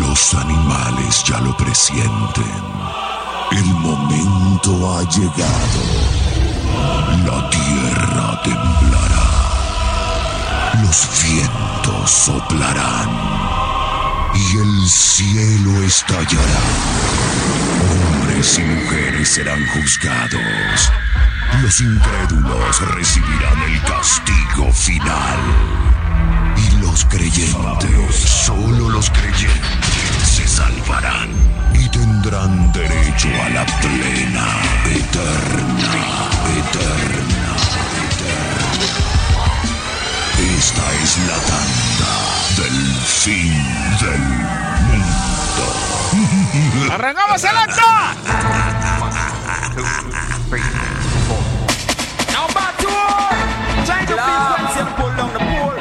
Los animales ya lo presienten. El momento ha llegado. La tierra temblará. Los vientos soplarán. Y el cielo estallará. Hombres y mujeres serán juzgados. Los incrédulos recibirán el castigo final. Los creyentes, solo los creyentes se salvarán y tendrán derecho a la plena, eterna, eterna, eterna. Esta es la tanda del fin del mundo. ¡Arrancamos el acto! Now back to. Change the frequency and pull down the pole.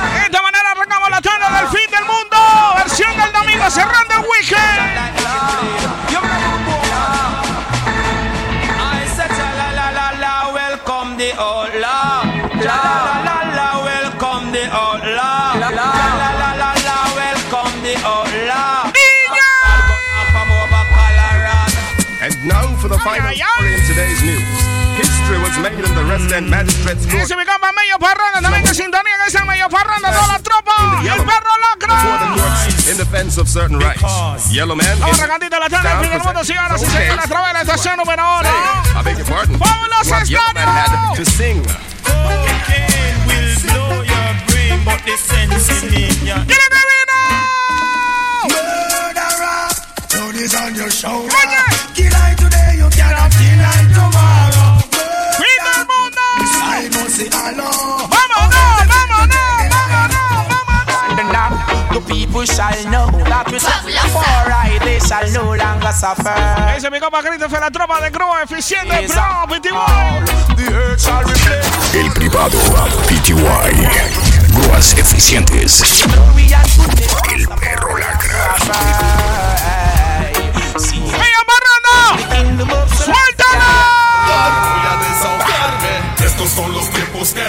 De esta manera arrancamos la tanda del fin del mundo. Versión del domingo cerrando el weekend. Now for the final story in today's news. History was made in the resident magistrate's court. Ese mi compa medio parranda, también en sintonía en esa medio parranda, toda la tropa. in the Y el yellow perro lacra. In defense of certain rights. Yellow man. Vamos in- la tanda del stand fin del for- mundo, señoras y Okay. señores, a través de la estación número uno. I beg your pardon. ¡Vámonos, What had to sing. Cocaine will blow your brain, but the sense in ya. ¿Quién es que vino? Murderer, blood is on your shoulder. ¡Vámonos, vámonos, vámonos, vámonos! The people shall know that we suffer for right, they shall no longer suffer. Ese es mi compa Christopher, la tropa de Cruz, eficiente, pro, all. 21. The earth shall reflect. El privado PTY. Grúas eficientes. El perro lacra. ¡Venga, of ¡Suéltala! Estos son los tiempos que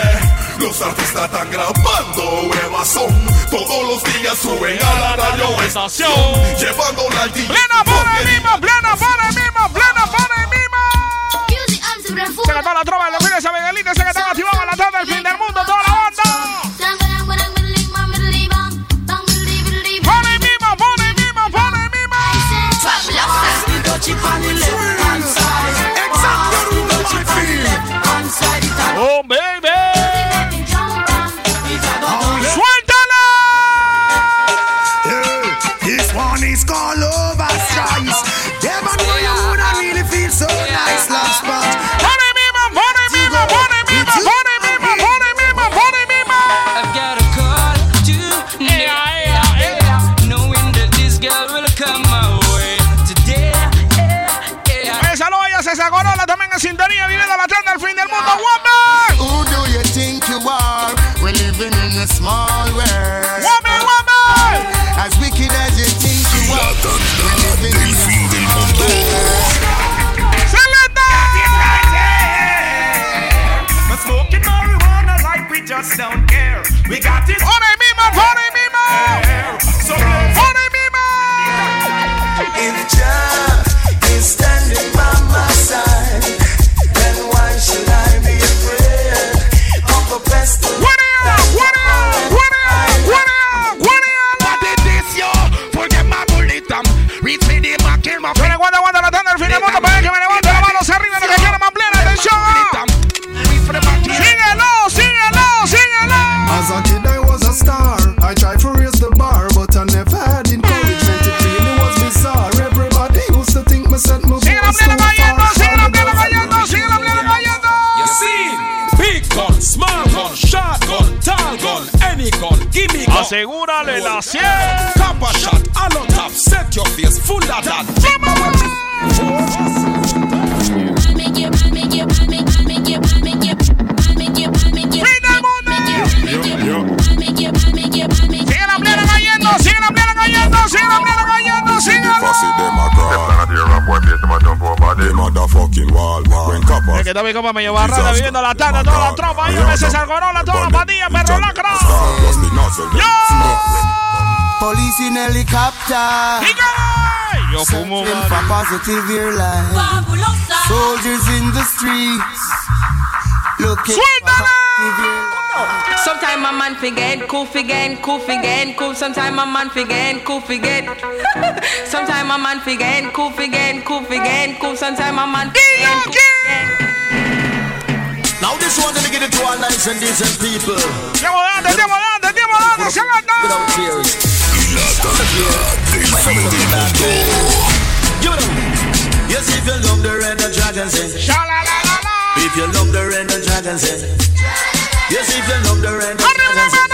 los artistas están grabando. Nuevas son. Todos los días suben a la radio estación. Llevándola al DJ. ¡Plena por el mismo! ¡Plena por el mismo! ¡Plena por el mismo! Se que toda la tropa de los fines de Miguelito, se que están activados a la tarde del fin del mundo, toda la banda. Que está mi copa medio barrada viviendo la tanda, toda la tropa, ahí me César Corolla, toda la pandilla, perro lacra. Police in helicopter. Yo fumo for positive your life. Soldiers in the streets. Looking for positive your life. Sometime a man forget, cool forget, cool forget, cool. Sometime a man forget, cool forget. Sometime a man forget, cool forget, cool forget, cool. Sometime a man forget, cool forget. Now this one's gonna get it to our nice and decent people. Andiamo là, andiamo là. Without tears. La tanda del fin yes if you love the red and dragon, in. If you love the red and dragon, in. Yes if you love the red and dragon, in.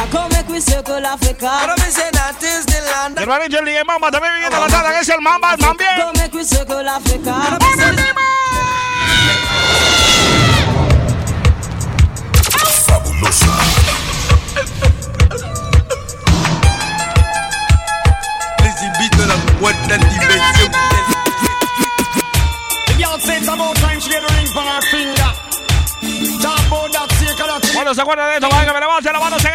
Africa, come qui circle Africa. Promise that is the di Il manager lì è mamma, dovevi vedere la tata che c'è il mamma, il mamma Come qui circle Africa. Fabulosa. Les ibites de la boîte d'animation. Cuando se acuerda de esto, va que me levante la mano, se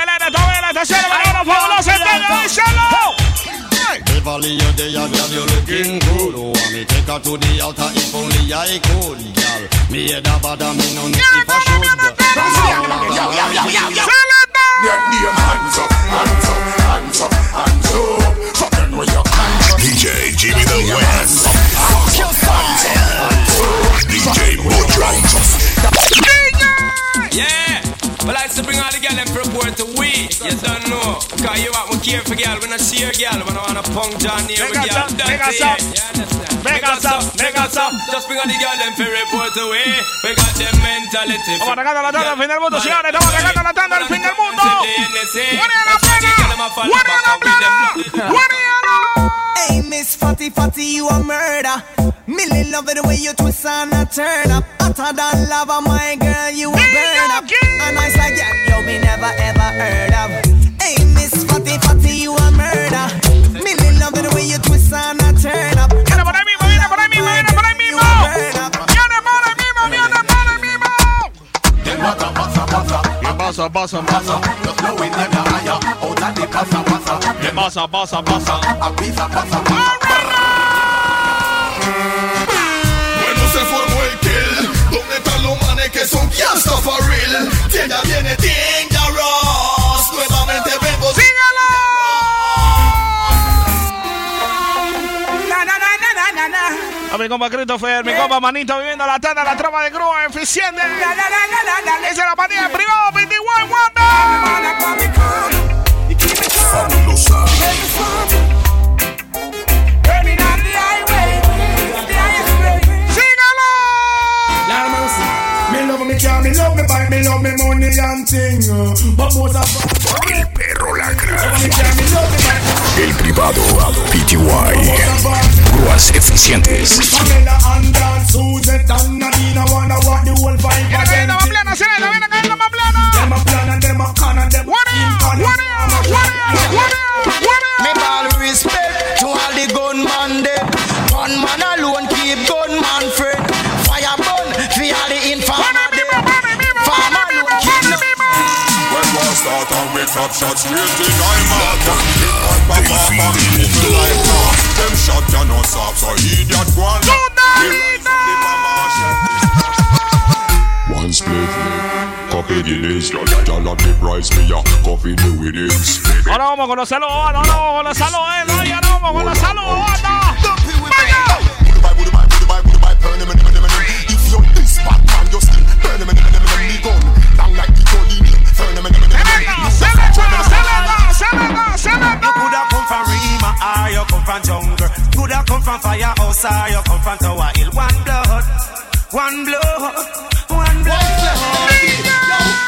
el aire. Todavía la estación número uno, Fabuloso Estéreo. ¡Díselo! Beverly, you're there, girl, you're looking good. Oh, want me take her to the altar if only I could, girl. Me head a bother, me no need if I should. Get them hands up, hands up, hands up, hands up. Fucking with your hands up. DJ Jimmy the West. DJ Mojo. Yeah, but like to bring all the girl and report to we. You don't know. Cause you want me care for girl. When I see a girl, when I wanna punk down here with Make us girl. Make us up. Make us up, make us up. Just bring all the girl and for report to we. We got them mentality. Estamos arrancando la tarde del fin del mundo, señores. Estamos arrancando la tarde del fin del mundo. ¡Buena la plena! ¡Buena la plena! ¡Buena Hey, Miss Fatty Fatty, you a murder. Millie love it the way you twist and a turn up. Hotter than lava, my girl, you a burn up. A nice like yeah, yo, me never ever heard of. Hey, Miss Fatty Fatty, you a murder. Millie love it the way you twist and a turn up. Viene por ahí mismo, viene por ahí mismo, viene por ahí mismo. Viene por ahí mismo, viene por ahí mismo. ¿Qué pasa, pasa, pasa? ¿Qué pasa, pasa, pasa? Bueno, se formó el kill. ¿Dónde están los manes que son gangsta for real? Tienda viene Dangerous. Nuevamente vengo. A mi compa Christopher, mi compa Manito viviendo la tanda, la trama de grúa eficiente. Esa es la partida privada, 21 Fabulosa. Me love me car, me love me bike, me love me money and thing. But most of all, El perro lacra. El privado. PTY. Grúas eficientes. Pamela and Suzette and the whole vibe Viene viene top shots the Them no so go One split Coffee delays Y'all have the price me ya Coffee the winnings Ahora vamos con los saludos Ahora vamos con los saludos Ahora vamos con los saludos from Rima or you come from jungle. Coulda come from firehouse or you come from Tower Hill. One blood, One blow, one blow.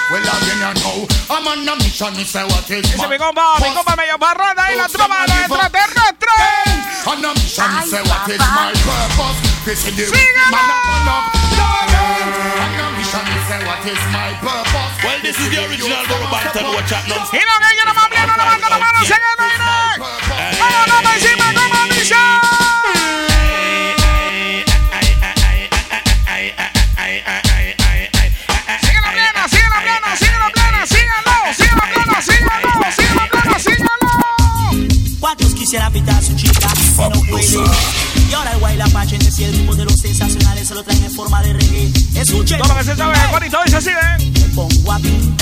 Well, again, you know, I'm on a mission, me say what is Ese mi compa, mi compa medio parranda ahí la tropa de los extraterrestres. On a mission, me say what is my purpose. This is the rhythm man up up. On a mission, me say what is my purpose. Well, this is the original Borough Banton watch out now. Y lo que quiero más bien, no levanta la mano, sigue el aire. Vamos, vamos encima, como dice. Sigue la plena, sigue la plena, sigue la plena, sigue la plena, síganlo, sigue la plena, síganlo. ¿Cuántos quisieran pintar a su chica? Y no pueden. Y ahora el guay la pacha en el ritmo de los sensacionales se lo traen en forma de reggae. Escuchen. Todo lo que se sabe, bonito dice así, ¿eh? Bobby.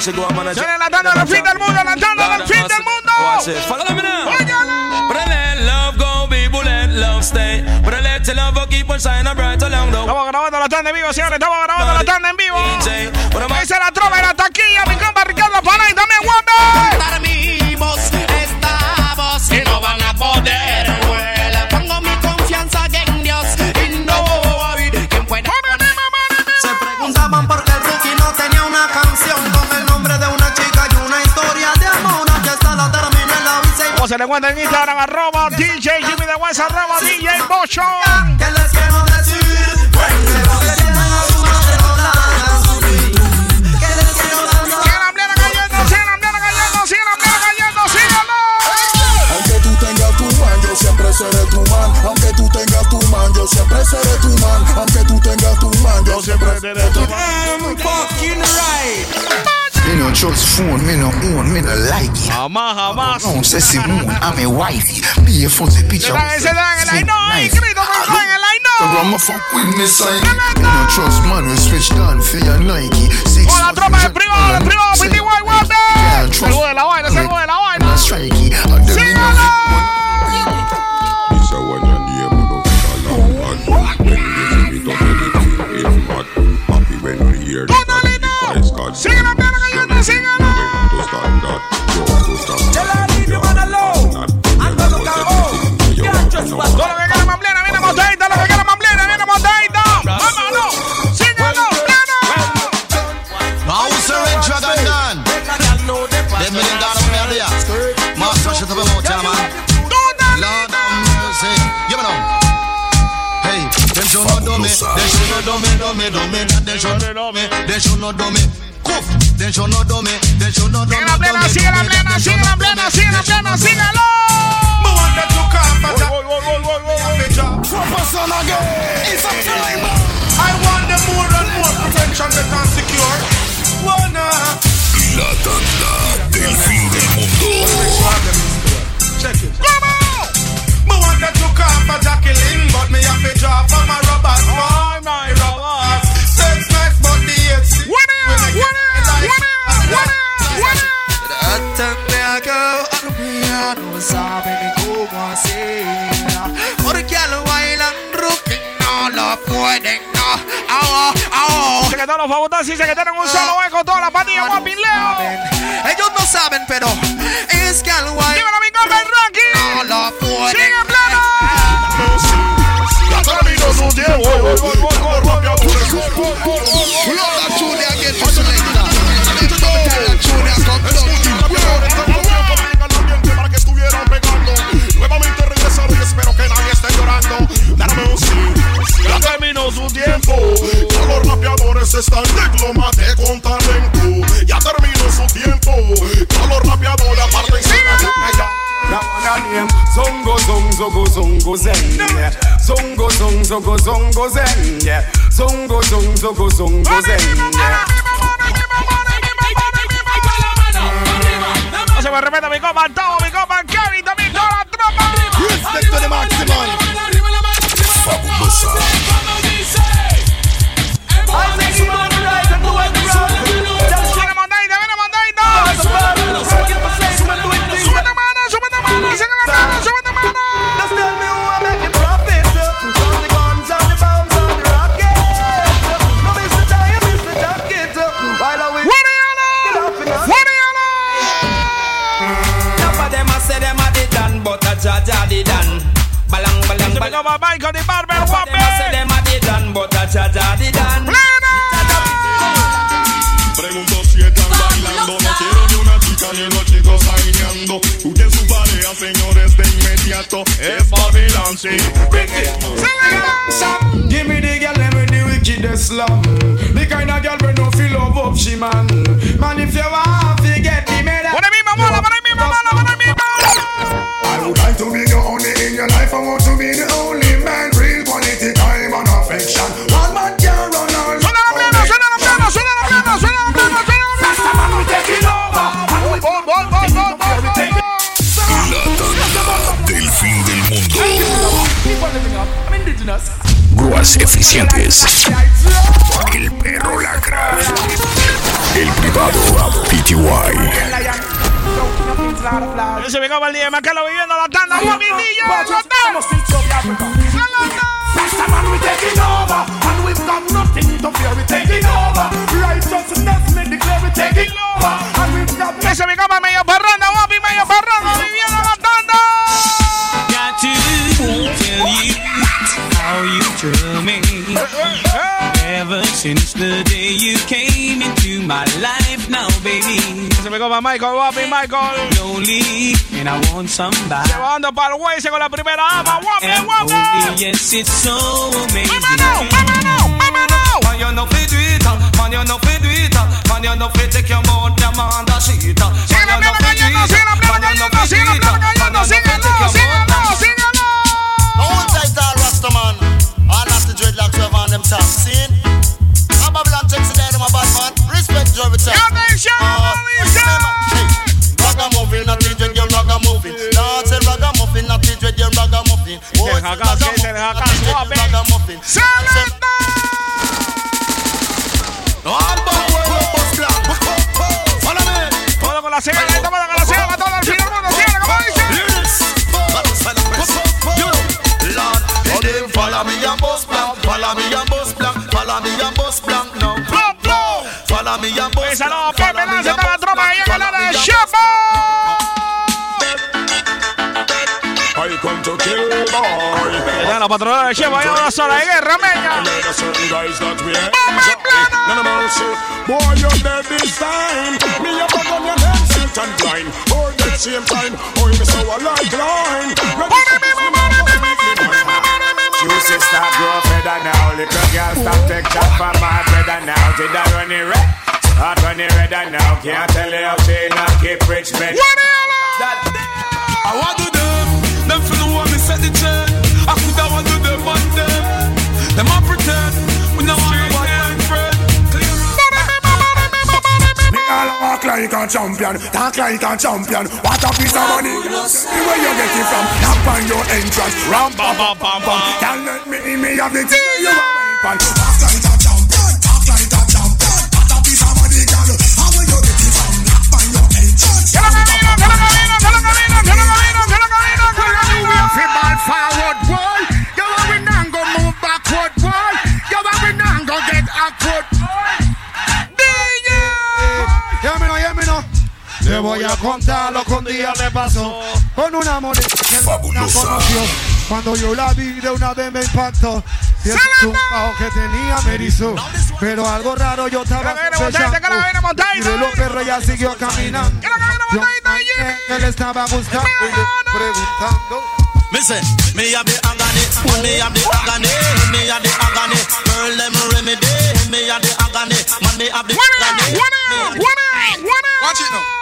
She go, I'm gonna Viene la tanda del fin del mundo, la tanda del fin del mundo. Watch it. Follow me now. But I let love go, people let love stay. But I let your love go keep on shining bright along the Estamos grabando la tanda en vivo, señores. Estamos grabando la tanda en vivo. Esa es la trova de la taquilla, mi compa Ricardo Panay, también guape. La hice. ¿Cómo se le encuentra en Instagram? Arroba DJ Jimmy de West, arroba DJ Bocho. Seré tu man. Aunque tú tengas tu man, yo siempre seré tu man. Aunque tú tengas tu man, yo siempre seré tu man. fucking right. on church phone, me no own, me no like it. Hamas, Hamas. No, say Simone, hmm, I'm a wife. Be a phone, say picture. Say that, say that, I know, ah, I agree, don't I know. So I'm a fuck with me, sign. Me no trust man, we switch down for your Nike. Six Hola, tropa de privado, de privado, piti guay, guape. Saludo de la vaina, saludo de la vaina. Strikey, at the minute. Happy when we hear the God. Sing it up Todo lo que quiera viene que quiera viene. Vámonos, man there. Master shut up about ya man. Lord have mercy. You know. Hey, them should not do me. They should not do me, do me, do me. They should not do me. They should not do me. Coof. They should not do me. They should not do me. Sigue la plena, sigue la plena, sigue la plena, sigue la plena, sígalo. Uh, job. Again. It's. I want the more and more protection that can secure. Wanna. La tanda del fin del mundo. Check it. Come on. Me want that took for Jacqueline, but me have to drop for my rubber. Oh, my rubber. Six nice, but the it's. What up? What up? What up? What up? What up? Armia, no sabe ni cómo hacer. Porque al bailan rookie no lo pueden, no. Au, au. Dice que todos los fabulosos dicen que tienen un solo eco, toda la pandilla. Ellos no saben, pero es que al guay Dímelo, mi compa, el Rocky. no lo pueden. Sigue plena. Ya terminó su tiempo. Para tiempo. Ya los rapeadores están con talento. Ya terminó su tiempo. Ya los rapeadores Zongo zongo zongo zen yeah. Zongo zongo zongo zongo zen yeah. Zongo zongo zongo zongo zen yeah. No se me mi compa Tavo, mi compa Kevin, también toda la tropa. Respect to the maximum. Fabulosa. Balang balang. Se me Michael the Barber Wapi. Them say them a did done, but a cha cha did done. Pregunto si están bailando, no quiero ni una chica ni unos chicos bailando. Busquen su pareja, señores, de inmediato. Es Babylon, sí. Give me the girl, let me the wickedest love. The kind of girl we no feel love up, she man. Man, if you want Eficientes. El perro lacra. El privado PTY. Acaba el día de viviendo la tanda. Since the day you came into my life, now baby. Se me acaba Michael, guapi, Michael. Lonely, and I want somebody. Llevando para el güey con la primera ama, guapi, And guapi. only, yes, it's so amazing. Vámonos, vámonos, vámonos. Man, you know fi do it, man, you know fi do it, man, you know fi take your mouth, them on the sheet. Sigue la man, you know plena fi do cayendo, it, sigue la plena man, you know cayendo, do sigue la it, plena man, cayendo, you know fi síguelo, take your síguelo, mouth, síguelo. One time star Rastaman. All of the dreadlocks we have on them top. Seen? Respect to every time. Atención, Ragamuffin, not dread, you ragamuffin. Dance ragamuffin, not dread, you ragamuffin. Oh, it's the dread, you guapi. ragamuffin. Back we bust black. Follow me. Todo con la toma con la la patrona de Chapo ahí en una zona de guerra, meña. There are certain guys that we enjoy. None of mercy. Boy, you're dead this time. Me up on your head, silt and blind. Oh, that same time. Oh, you so I like line. Juicy stop grow feather now. Little girl stop take that from my brother now. Did I run it red? Hot run it red now. Can't tell you how she not keep rich men. That I want to them. Them for the one me set the chain. I could have want to them on them. Them a pretend. We know want all walk like a champion, talk like a champion. What a piece of money! See where you get it from? Knock on your entrance, ram pa pa pa pa. Can't let me in me have the thing you want. Like a champion, talk like a champion. What a piece of money, girl. How will you get it from? Knock on your entrance. Que lo Te voy a contar lo que un día le pasó con una morena que la conoció. Cuando yo la vi de una vez me impactó. Siento un bajo que tenía me erizó. Pero algo raro yo estaba sospechando. Y de los perros ella siguió caminando. Yo imaginé que le estaba le preguntando. Me say, me have the agony, me have the agony, me have the agony. Girl, them remedy, me have the agony, man, me have the agony. Watch it now.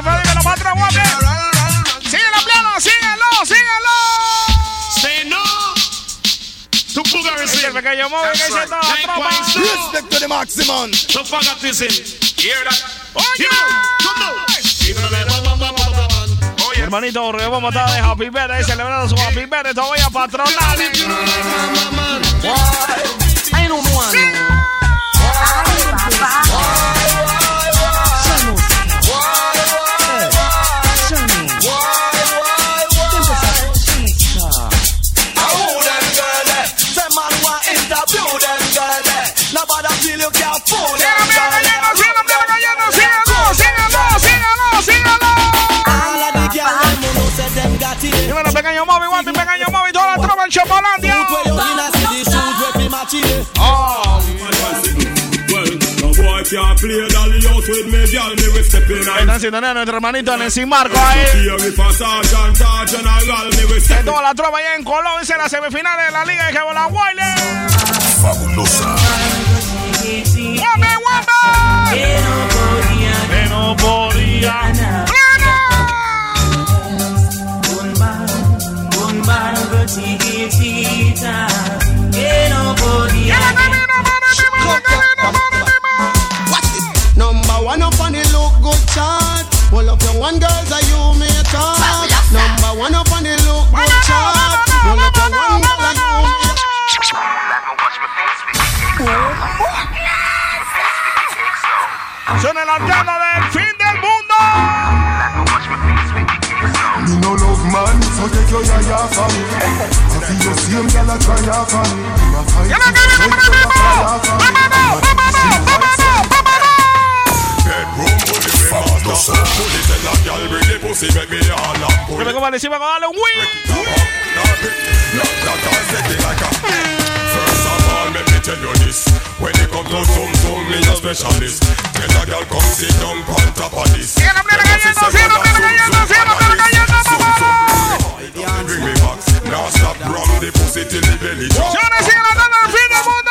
Patrón, Christopher, dímelo, patrón, guapi. Síguelo, pleno, síguelo, síguelo. Say no to Boogarism. El pequeño móvil que toda la tropa. Respect to the maximum. Hear that? Oye. Oye, hermanito, vamos a estar de Happy Birthday celebrando su Happy Birthday todavía patronales. I know no pequeño móvil, guapi, pequeño móvil, toda la tropa en Chocolandia. Oh. Están sintonía nuestro hermanito Nessie Marco ahí. De toda la tropa allá en Colón, en las semifinales de la Liga de Jebola Wiley. Fabulosa. ¡Guape, guape! Que no podía. Que no podía. Number on you may talk. On arcano del fin del so take your eye off on me. I feel you see him, girl, I try off on me. My fight is a girl, I fly off on me. Bedroom bully, we must not stop Bully tell a gal bring the pussy, make me all up Bully Come on, come on, come on, wee! Break it up, now break it Knock, knock, and set it like a First of all, let me tell you this When it come to some, some, me a specialist Tell a gal come sit down on top of this Get up, get up, get up, get up, get up, get up, get up now stop run the pussy till the belly drop. Yo decía la dama, fin de mundo.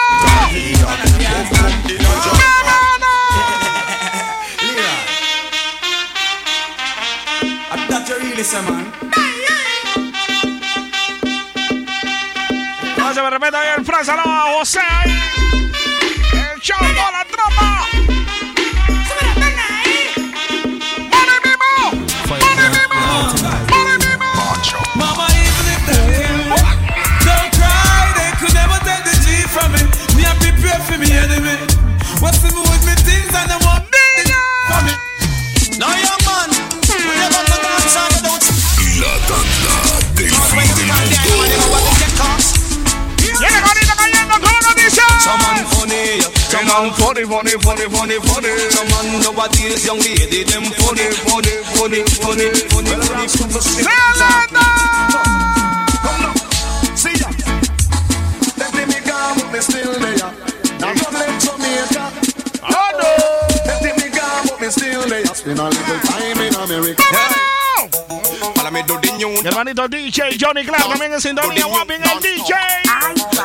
I'm not your realist, man. Me repete ahí el Franza, no, José ahí. El chavo, la funny, Someone funny, funny, funny, funny, funny. Someone nowadays young lady, them funny, funny, funny, funny, funny, funny. ¡Zelanda! Come now, see ya. Let me go, but me still there. Now you left Jamaica. Oh no. Let me go, but me still there. Spend a little time in America. Para me do the new hermanito DJ Johnny Clark también en sintonía, guapi en el DJ. Ay,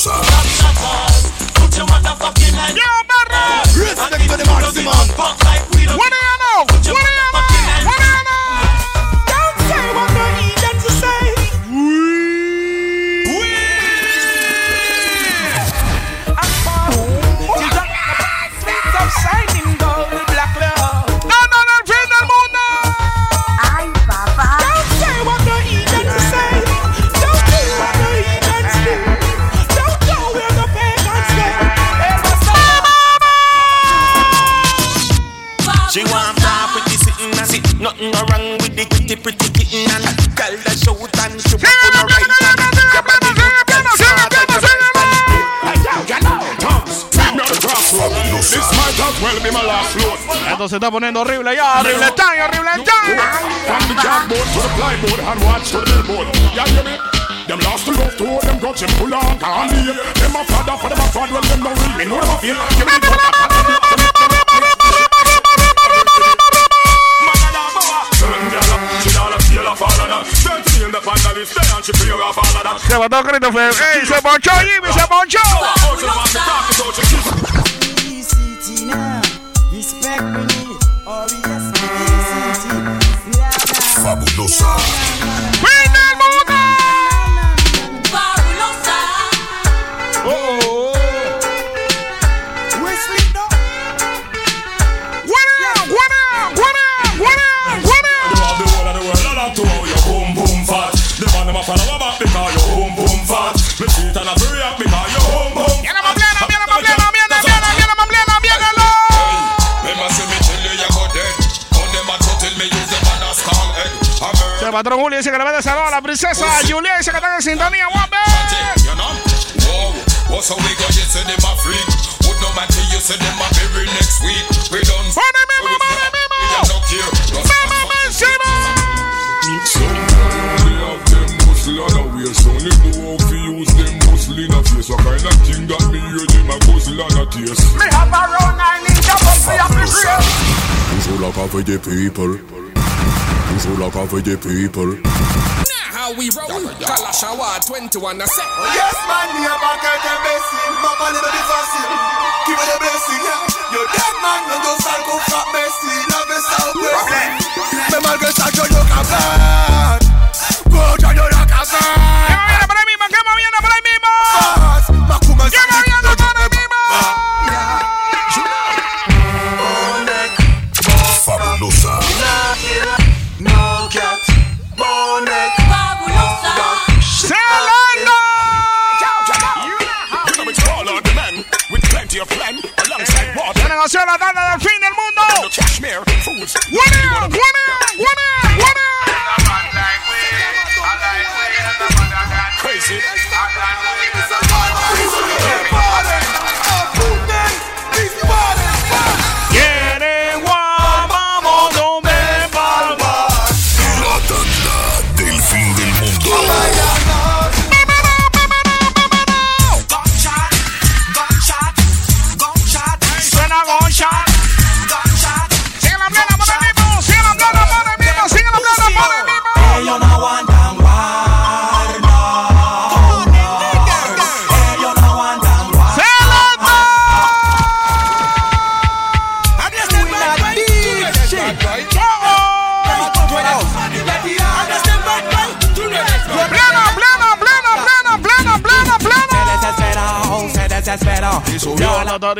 Salsa. Put your motherfucking hands. Yeah. Shout and she walk on the right hand. Your body good, girl, smart and your right hand. This might as well be my last load. Esto se está poniendo horrible ya, horrible time, horrible time. From the cardboard to the plyboard and watch to the billboard. Yeah, hear me? Them lost to love to them grudge them pull on can't leave. Them a father for them a fraud, well them no real. Me know them a feel. Give me the feel the pandalist there and she fear of all of that. Se va a gritar fue, hey, se ponchó Jimmy, se ponchó. Fabulosa. El patrón Julio dice que le a a la princesa. Julia dice que en sintonía, guape. What's how we go yes say them a freak. Would no man you say them a bury next week. We done Pone mismo, pone mismo We don't care. Mama Mancino They have them muscle and a waist Only know how to use them in a face What kind of thing that me hear them a guzzle and a taste Me have a round nine inch of me have to grave Who's all like for the people push like a for the people. Nah, how we roll? Call a 21 a set. Oh, yes, man, we are back at the blessing. My man, it be fasting. Give me the blessing, yeah. Your dead man, no go start go fat messy. Love is so blessing. Me my girl, start your yoga plan.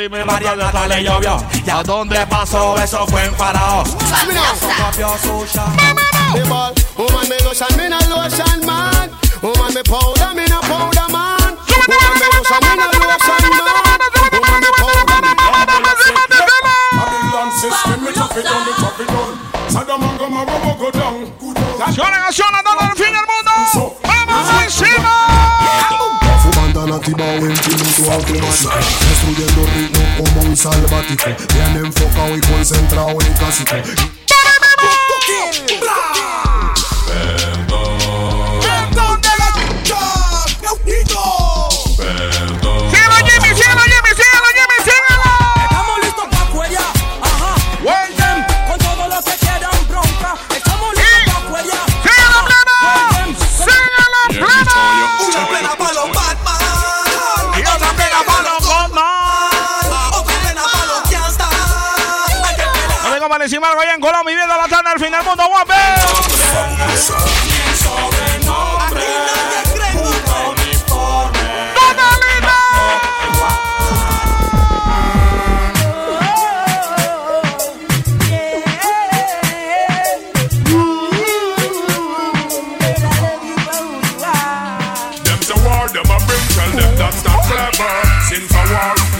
La y María le llovió. ¿Y a dónde pasó? Eso fue en Faraón. The ball, woman me lotion, me no lotion man. Woman me powder, me no powder man. Woman me lotion, me no lotion man. Woman me powder, me Babylon system, me chop it down, me chop it down Saddam and Gomorrah go down Suena canción, la tanda del fin del mundo. ¡Vamos encima! Fumando la tiba o salvático Bien enfocado y concentrado en clásico Perdón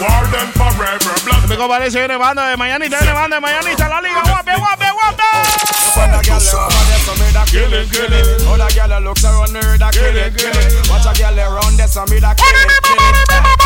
war them forever. Blood Me parece viene banda de Mañanita, viene banda de Mañanita, la liga. Other girl over there, so me da kill it, kill it. Other girl looks around me, da kill it, kill it. Watch a girl around there, so me da kill it, kill it.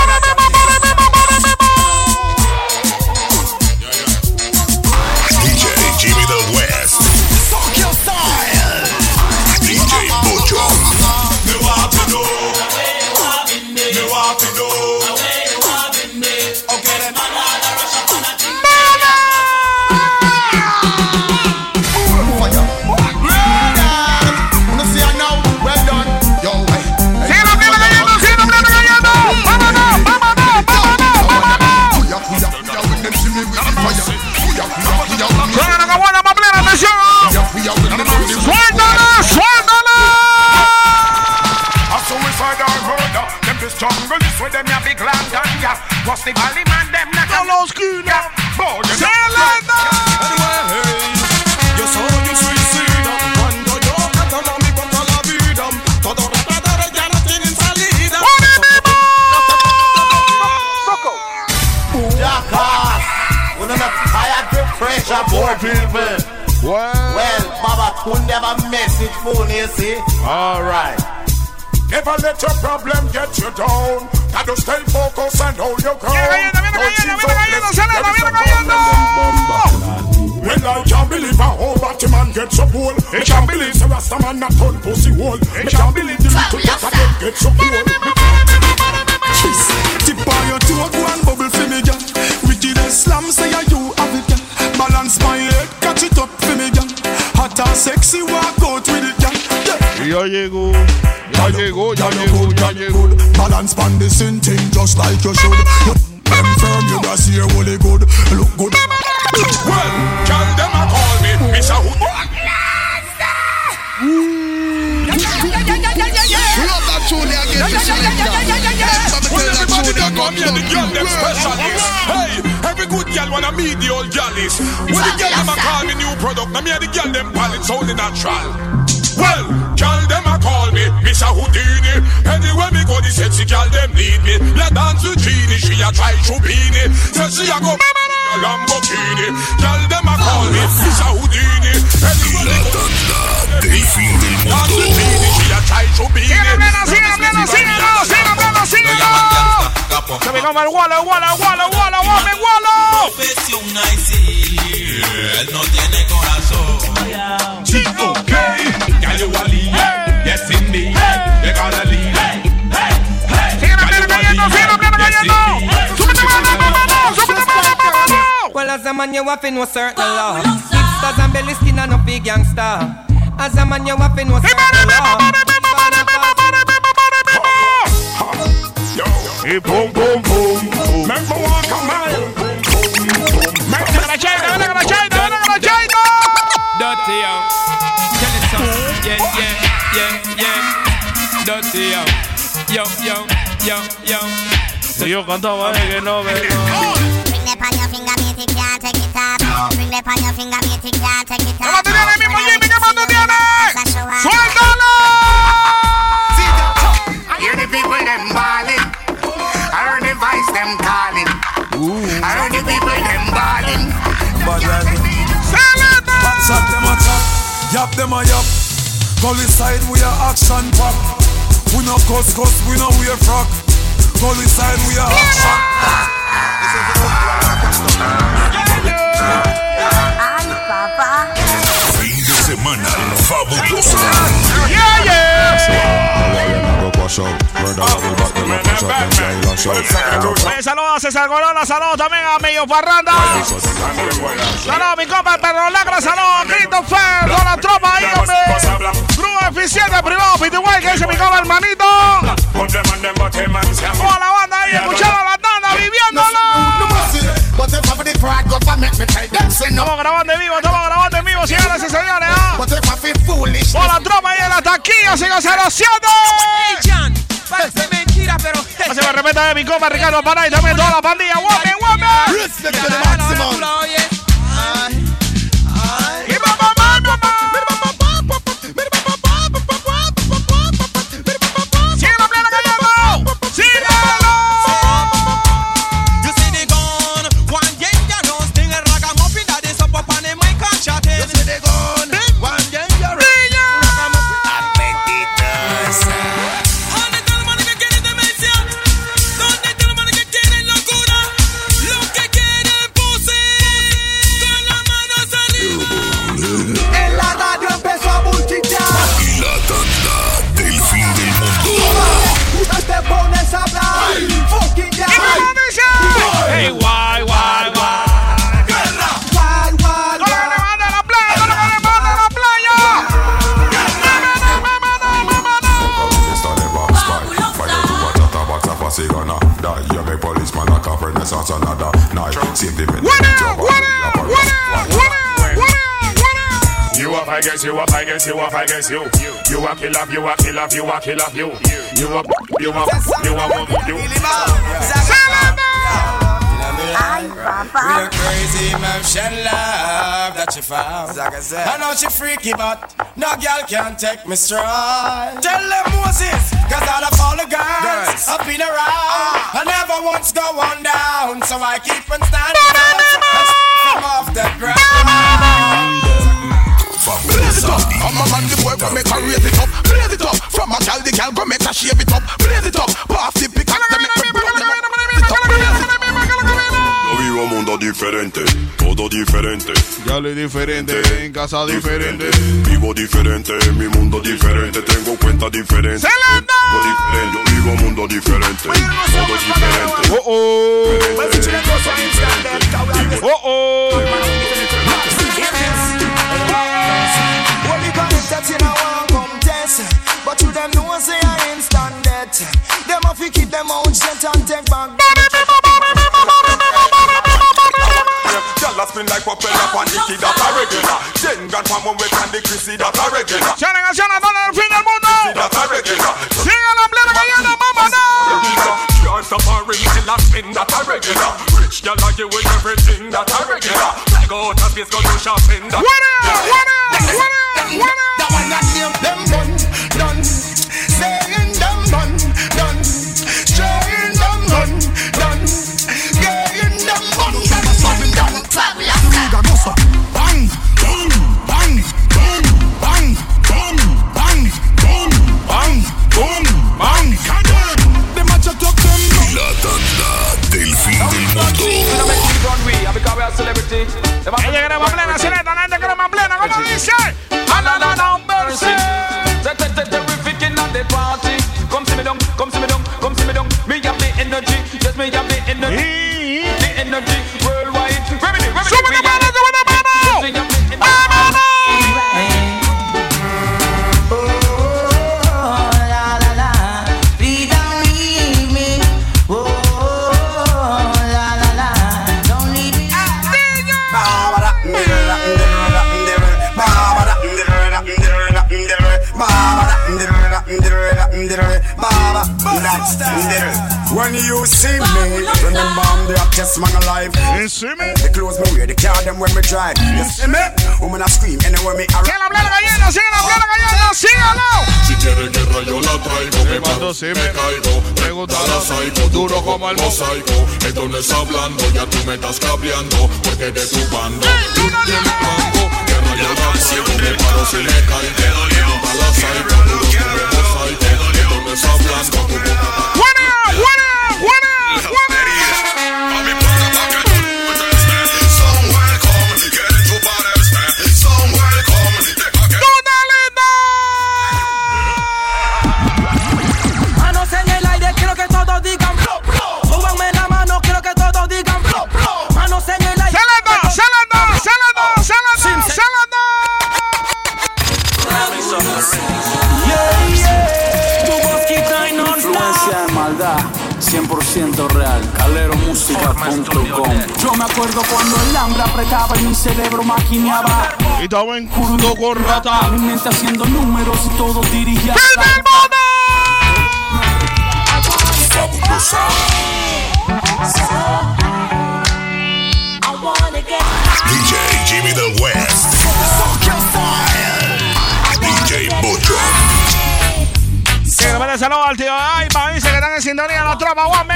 Never let your problem get you down. Gotta stay focused and hold your ground. Well, I can't believe a whole Batman gets so cool. I can't believe the Rasta man not turn pussy hole. I can't believe the little cat again get so cool. Tip on your toe, go and bubble for me, girl. Wicked and slam, say ya you have it, girl. Balance my head, catch it up for me, girl. Hot and sexy, walk out with it, girl. Ya llegó, ya llegó, ya llegó, ya llegó. Balance pan the same thing, just like you should. Them firm, you got see really good. Look good. Well, can them a call me Mr. Hood? Love that tune again, the selector. Everybody that come here, the girl them specialist. Hey, every good girl wanna meet the old girlies. When the girl them a call me new product, now me and the girl them palette only natural. Well, girl a call me Mr. Houdini. Anywhere me go, the sexy girl them need me. La dance with Genie, she a try Chubini. Say she a go a Lamborghini. Girl them a call me Mr. Houdini. Anywhere me go, del fin del dance with mundo. Genie, she a try síguelo, síguelo, síguelo. Se me come el Wallo, Wallo, Wallo, Wallo, Wallo, Wallo. Profesional, sí, él no tiene corazón. Chico, okay. Girl, you a as a man, you have to know certain law. Hipsters and belly skin and no big gangster. As a man, you have to know certain law. Y boom, boom, boom, boom. Make me walk a mile. Make me la chaita, ven a la chaita, ven a la chaita. Dirty yo. Tell it some. Yeah, yeah, yeah, yeah. Dirty yo. Yo, yo, yo, yo. Si yo cantaba que no, que Hear the people them balling. I heard the voice them calling. I heard the people them balling. What's up, them a chop? Yap, them a yap. Gully side, we a action pop. We no cuss, cuss, we no wear frock. Gully side, we a action. Fin Eh, saludos a César Golola, saludos también a Mello Parranda. Saludos mi compa el perro lacra, saludos a Christopher, toda la tropa ahí, hombre. Grupo eficiente, privado, Pitiguay, que dice mi compa hermanito. Toda la banda ahí, escuchando la tanda, viviéndola. Estamos grabando en vivo, estamos grabando en vivo, señoras y señores. Ah. ¿eh? Por la tropa y en la taquilla, sigo 07 mira, pero. Así de mi compa, Ricardo Paray, también toda la pandilla. ¡Woman, woman! Respect to the maximum. I guess you up, I guess you up, I guess you. You a kill off, you a kill off, you a kill off, you. You up, you up, you up, you. Ay, papá. Real crazy emotion love that she found. I know she freaky, but no girl can take me strong. Tell them Moses, cause all of all the girls up in around. I never once go on down, so I keep on standing up and off the ground. Fabulosa a man the boy go make her raise it up, blaze it up. From a gal the gal go make her shave it up, blaze it up. Pass the pick up, make me blow them up. Blaze it up, blaze it up. Yo vivo un mundo diferente, todo diferente. Ya le diferente, en casa diferente. Vivo diferente, mi mundo diferente, tengo cuenta diferente. Diferente, yo vivo un mundo diferente, todo diferente. Oh oh. Oh oh. Them know say I instant death Them have to keep them out shut and take back Gyal a spin like propeller pan the kid that a regular. Ten grand from when we can the Chrissy that a regular. Chale canción a todo el fin del mundo. That a regular. Sigue la plena cayendo, vámonos. Can't stop a ring till I spin that a regular. Rich gyal a give with everything that a regular. Like out of space go do shopping that. What up? What up? What up? What up? That one that name them done, done 100% real. Caleromusica.com. Yo me acuerdo cuando el hambre apretaba y mi cerebro maquineaba. Y estaba en curdo con rata. Mi mente haciendo números y todo dirigía. DJ Jimmy del West. DJ Bocho. Que le mande saludos al tío Ay, pa' dice que están en sintonía la tropa, guame.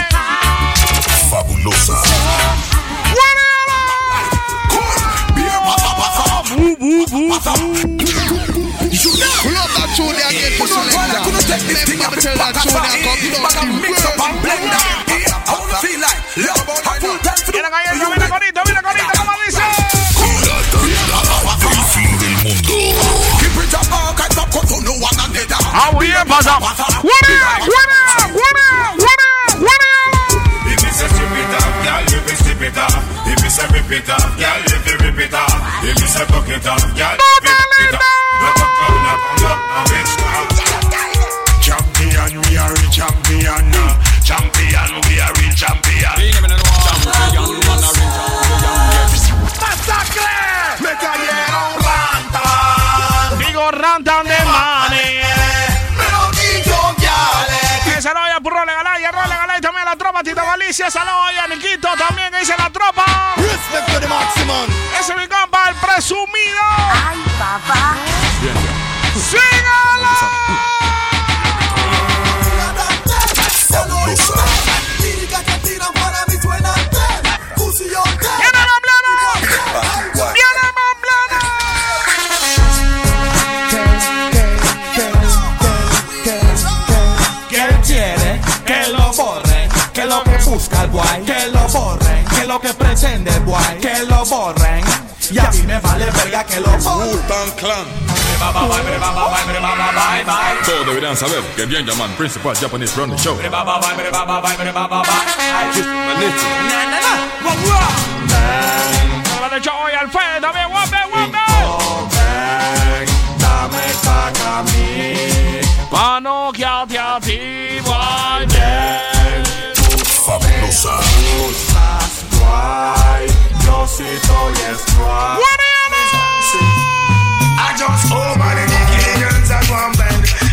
What up? What up? What up? Say rip it off, girl, you be rip it off. If me say fuck it off, girl, you be fuck it off. Knock up, knock up, knock up, knock bitch now. Champion, we are a champion. uh. Champion, we are a champion. ¡Masacre! Me cayeron rantan. Digo rantan también a la tropa Tito Galicia, saludos a Niquito, también dice la tropa. Respect to the maximum. Ese es mi compa, el presumido. Ay, papá. ¡Sígalo! Lo que boy, lo borren. Y a mí me vale verga que lo borren. Clan. Todos deberían saber que el Yaman Principal Japanese Run the Show. Vale, yo voy al fe, dame guape, guape. Dame saca a mí. Mano que a ti a ti, boy. Fabulosa. raj, nosi to jest raj. I just hope my little kids are one band.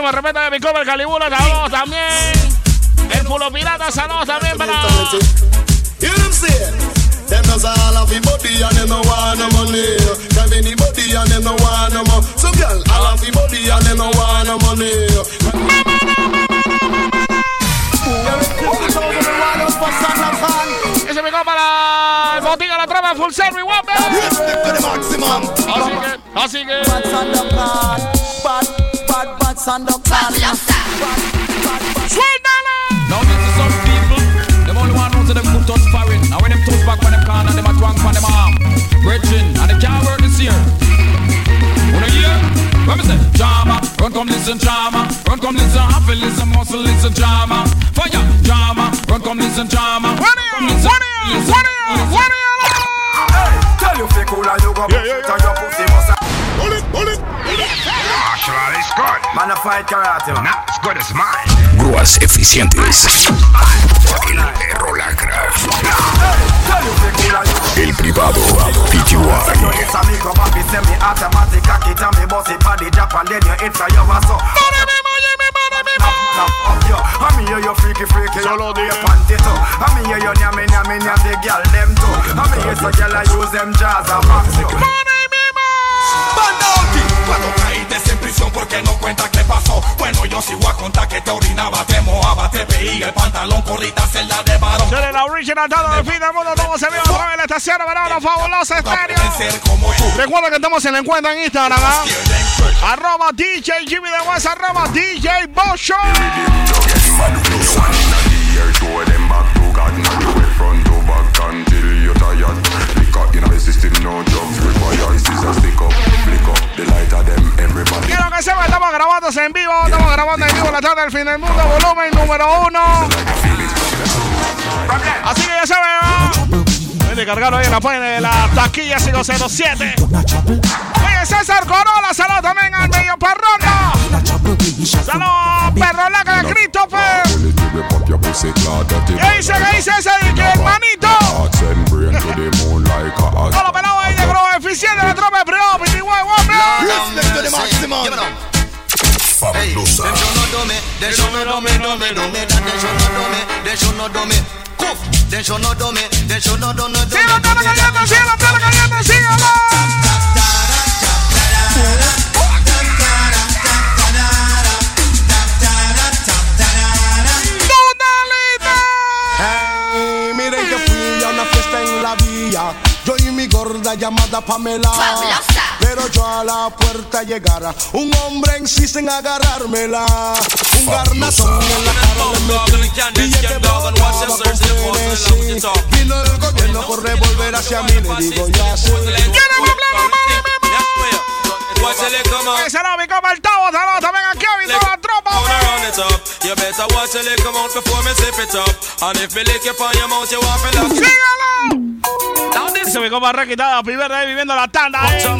Máximo respeto de mi cover Calibula, saludos también. El Pulo Pirata, saludos también para. You know what I'm saying? Them knows all of him body and them no want no money. Them any body and them no want no more. So girl, all of him body and them no want no money. Ese me para el botín a la trama full service, guape. Así que, así que. Bad bad bad Sandokan. Now this is some people, them only want to know them foot touch foreign. Now when them toes back when them corner, them a twang for them arm. Brethren, and they can't work this year. Wanna hear? Let me say, drama, run come listen drama, run come listen happy, listen muscle, listen drama. Fire, drama, run come listen drama. What are you? What are you? What are you? What Tell you fake cool and you go yeah, yeah, yeah. your pussy Man, a fight karate, man. Not as good as mine. Grúas eficientes. El perro lacra. El privado. PTY. Me your freaky freaky Solo you panty too I hear girl them too I mean hear so girl I use them jazz and box you Bandauti, cuando caíste en prisión porque no cuenta qué pasó. Bueno, yo sigo a contar que te orinaba, te mojaba, te veía el pantalón, corrita celda de varón. Seré la original todo el fin del mundo, todo se vio a través de la estación verano fabulosa estéreo. Recuerda que estamos en el encuentro en Instagram, ¿ah? Arroba DJ Jimmy de West, arroba DJ Bosho. Quiero que sepa, estamos grabando en vivo, estamos grabando en vivo la tarde del fin del mundo, volumen número uno. Así que ya saben, ¿no? Pueden cargarlo ahí en la página de la taquilla 507. Oye, César Corolla, saludos también al medio perrona. Saludos, perro laca de Christopher. ¿Qué dice, qué dice ese que hermanito? De Eficiente, la tropa de Preo, Piti Guay, Fabulosa. Them should not do me, they should not do me, do me, do me, that they should not do me, they should not do me. Cook, they should not do me, they should not do me, caliente. Gorda llamada Pamela. Pero yo a la puerta llegara. Un hombre insiste en agarrármela. Un garnazón en la cara le metí. Y que brotaba con frenesí. Vino el gobierno por revolver hacia mí. Le digo ya sé. Ese era mi el saludos también a Kevin, toda tropa. You better watch your lick come out before me zip it up. And if me lick you on your mouth, you want me lock it. Ese mi copa requitada, primer rey viviendo la tanda, eh. To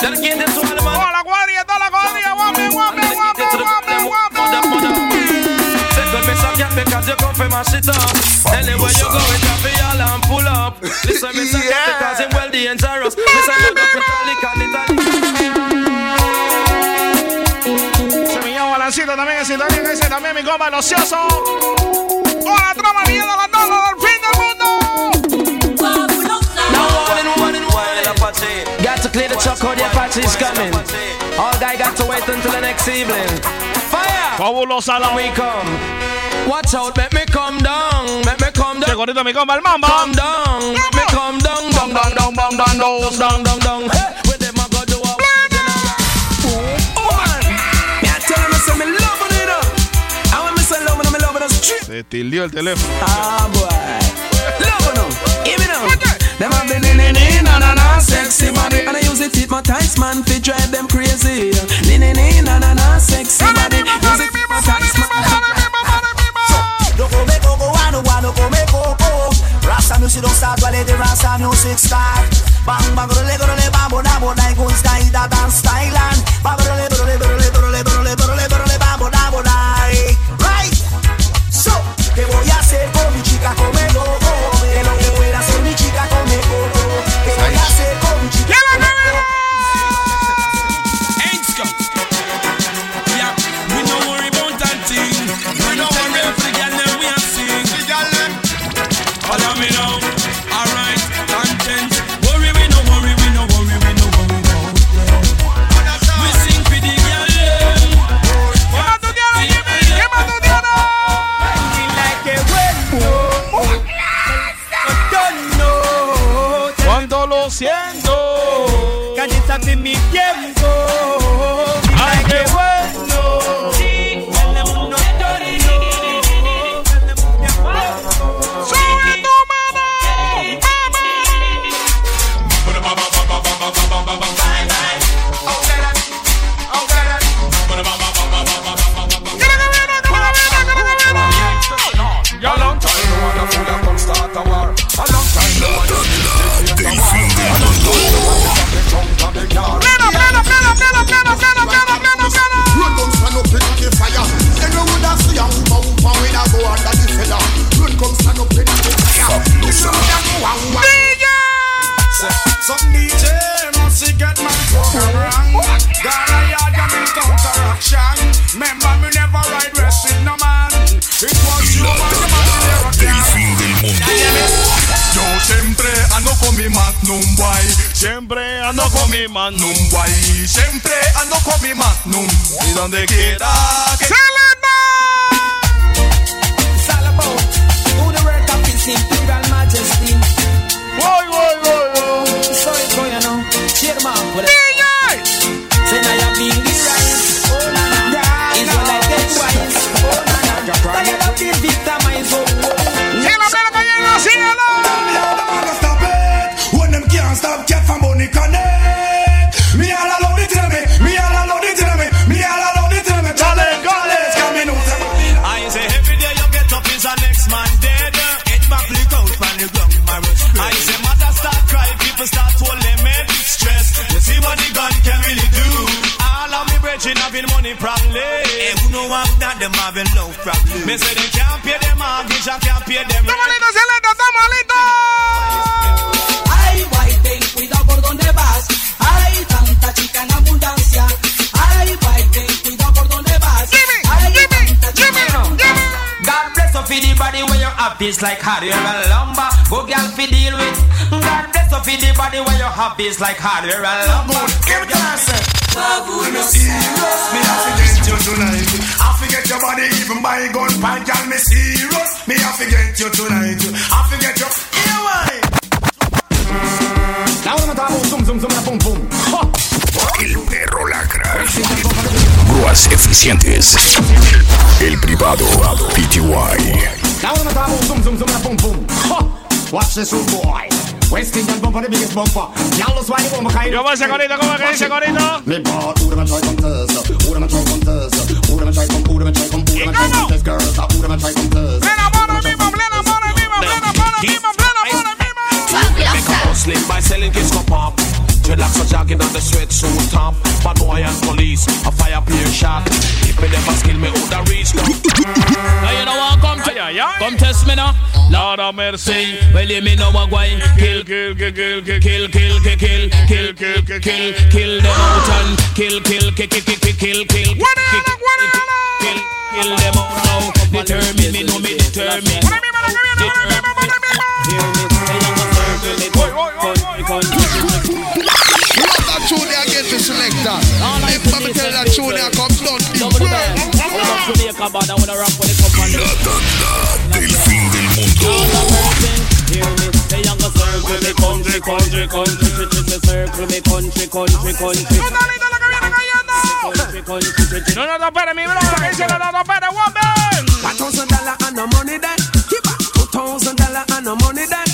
the man. Toda la cuadrilla, guapi, guapi, guapi, guapi, guapi. Because you come from my shit up. Anywhere you go, it drop it all and pull up. Listen, me suck ya because him well dangerous. Me because Se También sintonía, también mi el ocioso. Hola, la fin del mundo. Got to clear the chocolate, the Apache is coming. All guy got to wait until the next evening. Fire! Fabulosa we come. Watch out, make me come down, make me come down. Segurito mi compa el. Come down, me down, down, down. Se tildió el teléfono. Ah boy, loving them, give me them. Them have been in in in na na na sexy body, and I use it hypnotize man fi drive them crazy. In in in na na na sexy body, use it hypnotize man. No come coco, wano wano come coco. Rasta music don't start while the Rasta music start. Bang bang role role bang bona bona gun sky da dance style and bang role role role role role role mortgage, I can't pay them Estamos listos, Celeste, estamos. Ay, White, cuidado por donde vas. Hay tanta chica en abundancia. Ay, White, cuidado por donde vas. Hay tanta chica en abundancia. God bless you for the body when you're happy, it's like hard you're a lumber. Go girl fi deal with. God bless you for the body when you're happy, it's like hard you're a lumber. Give me the answer. Me I forget your body, even my gun pan, girl. Me serious, me I forget you tonight. I forget your El perro. Grúas eficientes. El privado. PTY. Watch this oh boy. West Western bumper, the biggest bumper. Y'all that's why you want my kind. ¿Cómo ese corito? ¿Cómo que dice corito? Me bought Uda man try come Thursday. Uda man try come Thursday. Uda man try come, Uda man try come, Uda man try come Thursday. Girls, Uda man try come Thursday. Plena mano mismo, plena mano mismo, plena mano mismo, plena mano mismo. Make a hustling by selling kids for pop. Dreadlocks are jogging on the sweatsuit top. Bad boy and police, a fire peer shot. If me never skill me, would I reach now? Now you know what come Ay, ay, ay. Come test me now. Lord have mercy. Well, you me know what why Kill, kill, kill, kill, kill, kill, kill, kill, kill, kill, kill, kill, kill, kill. kill them out and kill, kill, kill, kill, kill, kill, kill, kill, What is it? What is it? kill, kill them out now. Determine me, know me determine. Ahora mismo, ahora mismo, ahora mismo, ahora mismo tune I get to select that. If Bobby tell that tune I come down, Jamaica, but I'ma rock when it comes on. La tanda del fin del mundo. Hear me, say I'm gonna circle me country, country, country, circle me country, country, country. No, no, no, para mi bro, que dice no, no, no, para woman. One thousand dollar and no money that. Keep a two thousand dollar and no money that.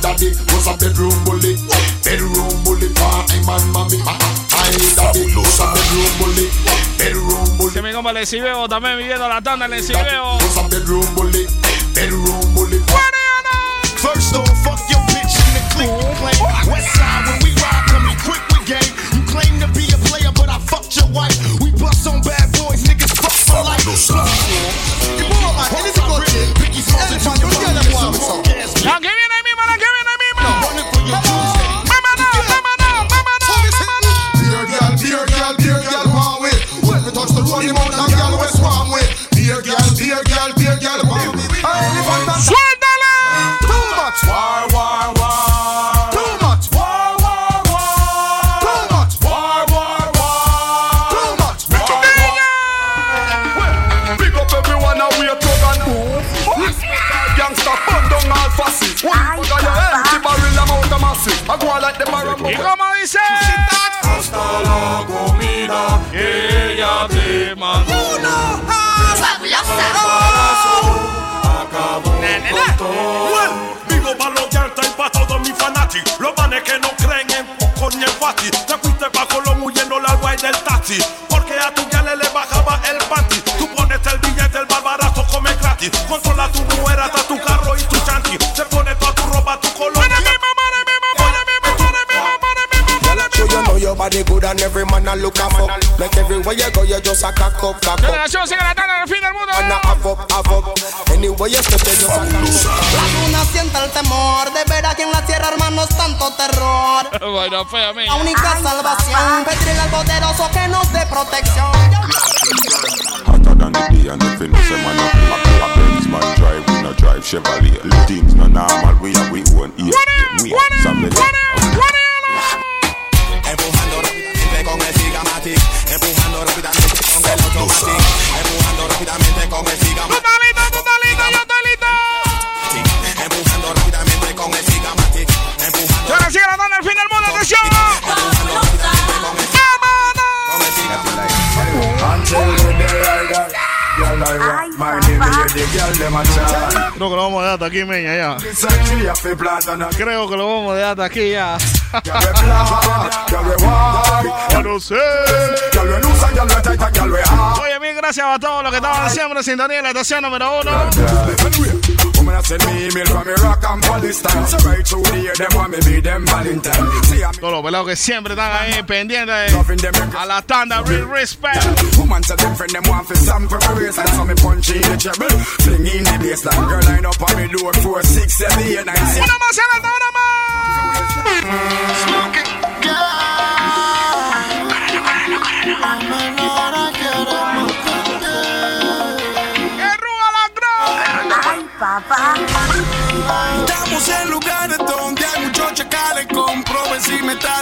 Daddy was a bedroom bully, bedroom for daddy was a bedroom bully, bedroom bully. Que mi compa le Cibeo también viviendo la tanda le Cibeo. Was a bedroom bully, bedroom bully. First off, te mandó. Digo pa' los llantas y pa' todos mis fanáticos. Los manes que no creen en poco ni en fácil. Te fuiste pa' Colón huyendo la guay del taxi. Porque a tu ya le bajaba el panty. Tú pones el billete, el barbarazo come gratis. Controla tu mujer hasta tu Everywhere you go, you just a cock up, cock up. Generación sigue la tanda del fin del mundo. And a have up, have up. Anywhere you step, you just a cock up. La luna siente el temor de ver aquí en la tierra, hermanos, tanto terror. Bueno, fea mía. La única salvación, pedirle al poderoso que nos dé protección. Hotter than the day and you know say man play A Benz man drive, we no drive Chevrolet Little things no normal, we have we own ear We have some Empujando rápidamente con el Sigamatic. Empujando rápidamente con el Automatic. Empujando rápidamente con el Creo que lo vamos a dejar hasta aquí, meña, ya. Creo que lo vamos a dejar hasta aquí, ya. No sé. Oye, mil gracias a todos los que estaban siempre en sintonía en la estación número uno. Woman a send me email from Iraq and Palestine. So right through the year, them want me be them Valentine. See, I'm Todos los pelados que siempre están ahí pendientes a la tanda Real Respect. Woman to them friend them want for some preparation So me punch in the treble Fling in the baseline. Girl line up on me door 4, 6, 7, 8, 9, 10 Una más una más.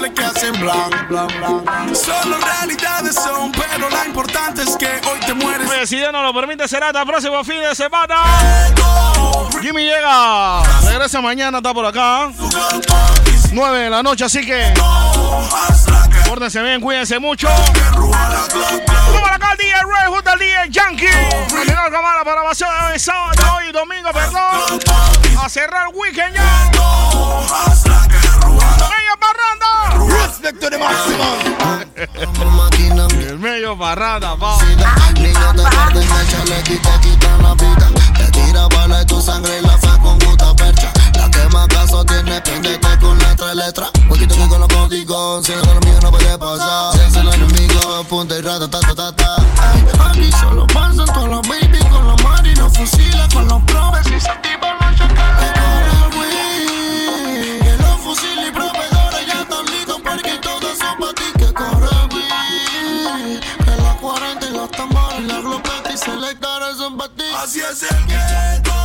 Y que hacen blan, blan, blan. Solo realidades son, pero lo importante es que hoy te mueres. Oye, si Dios nos lo permite, será hasta el próximo fin de semana. Jimmy llega. Regresa mañana, está por acá. 9 de la noche, así que. Pórtense bien, cuídense mucho. Como acá el DJ Ray junto al DJ Yankee. Con la programación de hoy, sábado, hoy domingo, perdón. A cerrar el weekend ya. Respect to the maximum. El medio parranda, pa. Niño te pierden el chaleco y te quitan la vida. Te tira bala y tu sangre la fe con puta percha. La que más caso tiene, péndete con letra y letra. Poquito que con los códigos, si no con los míos no puede pasar. Si es el enemigo, punta y rata, ta, ta, ta, ta. Ay, aquí solo pasan todos los baby con los mari, los fusiles, con los probes y se activan los chacales. Que los fusiles y proveedores dice like that son. Así es el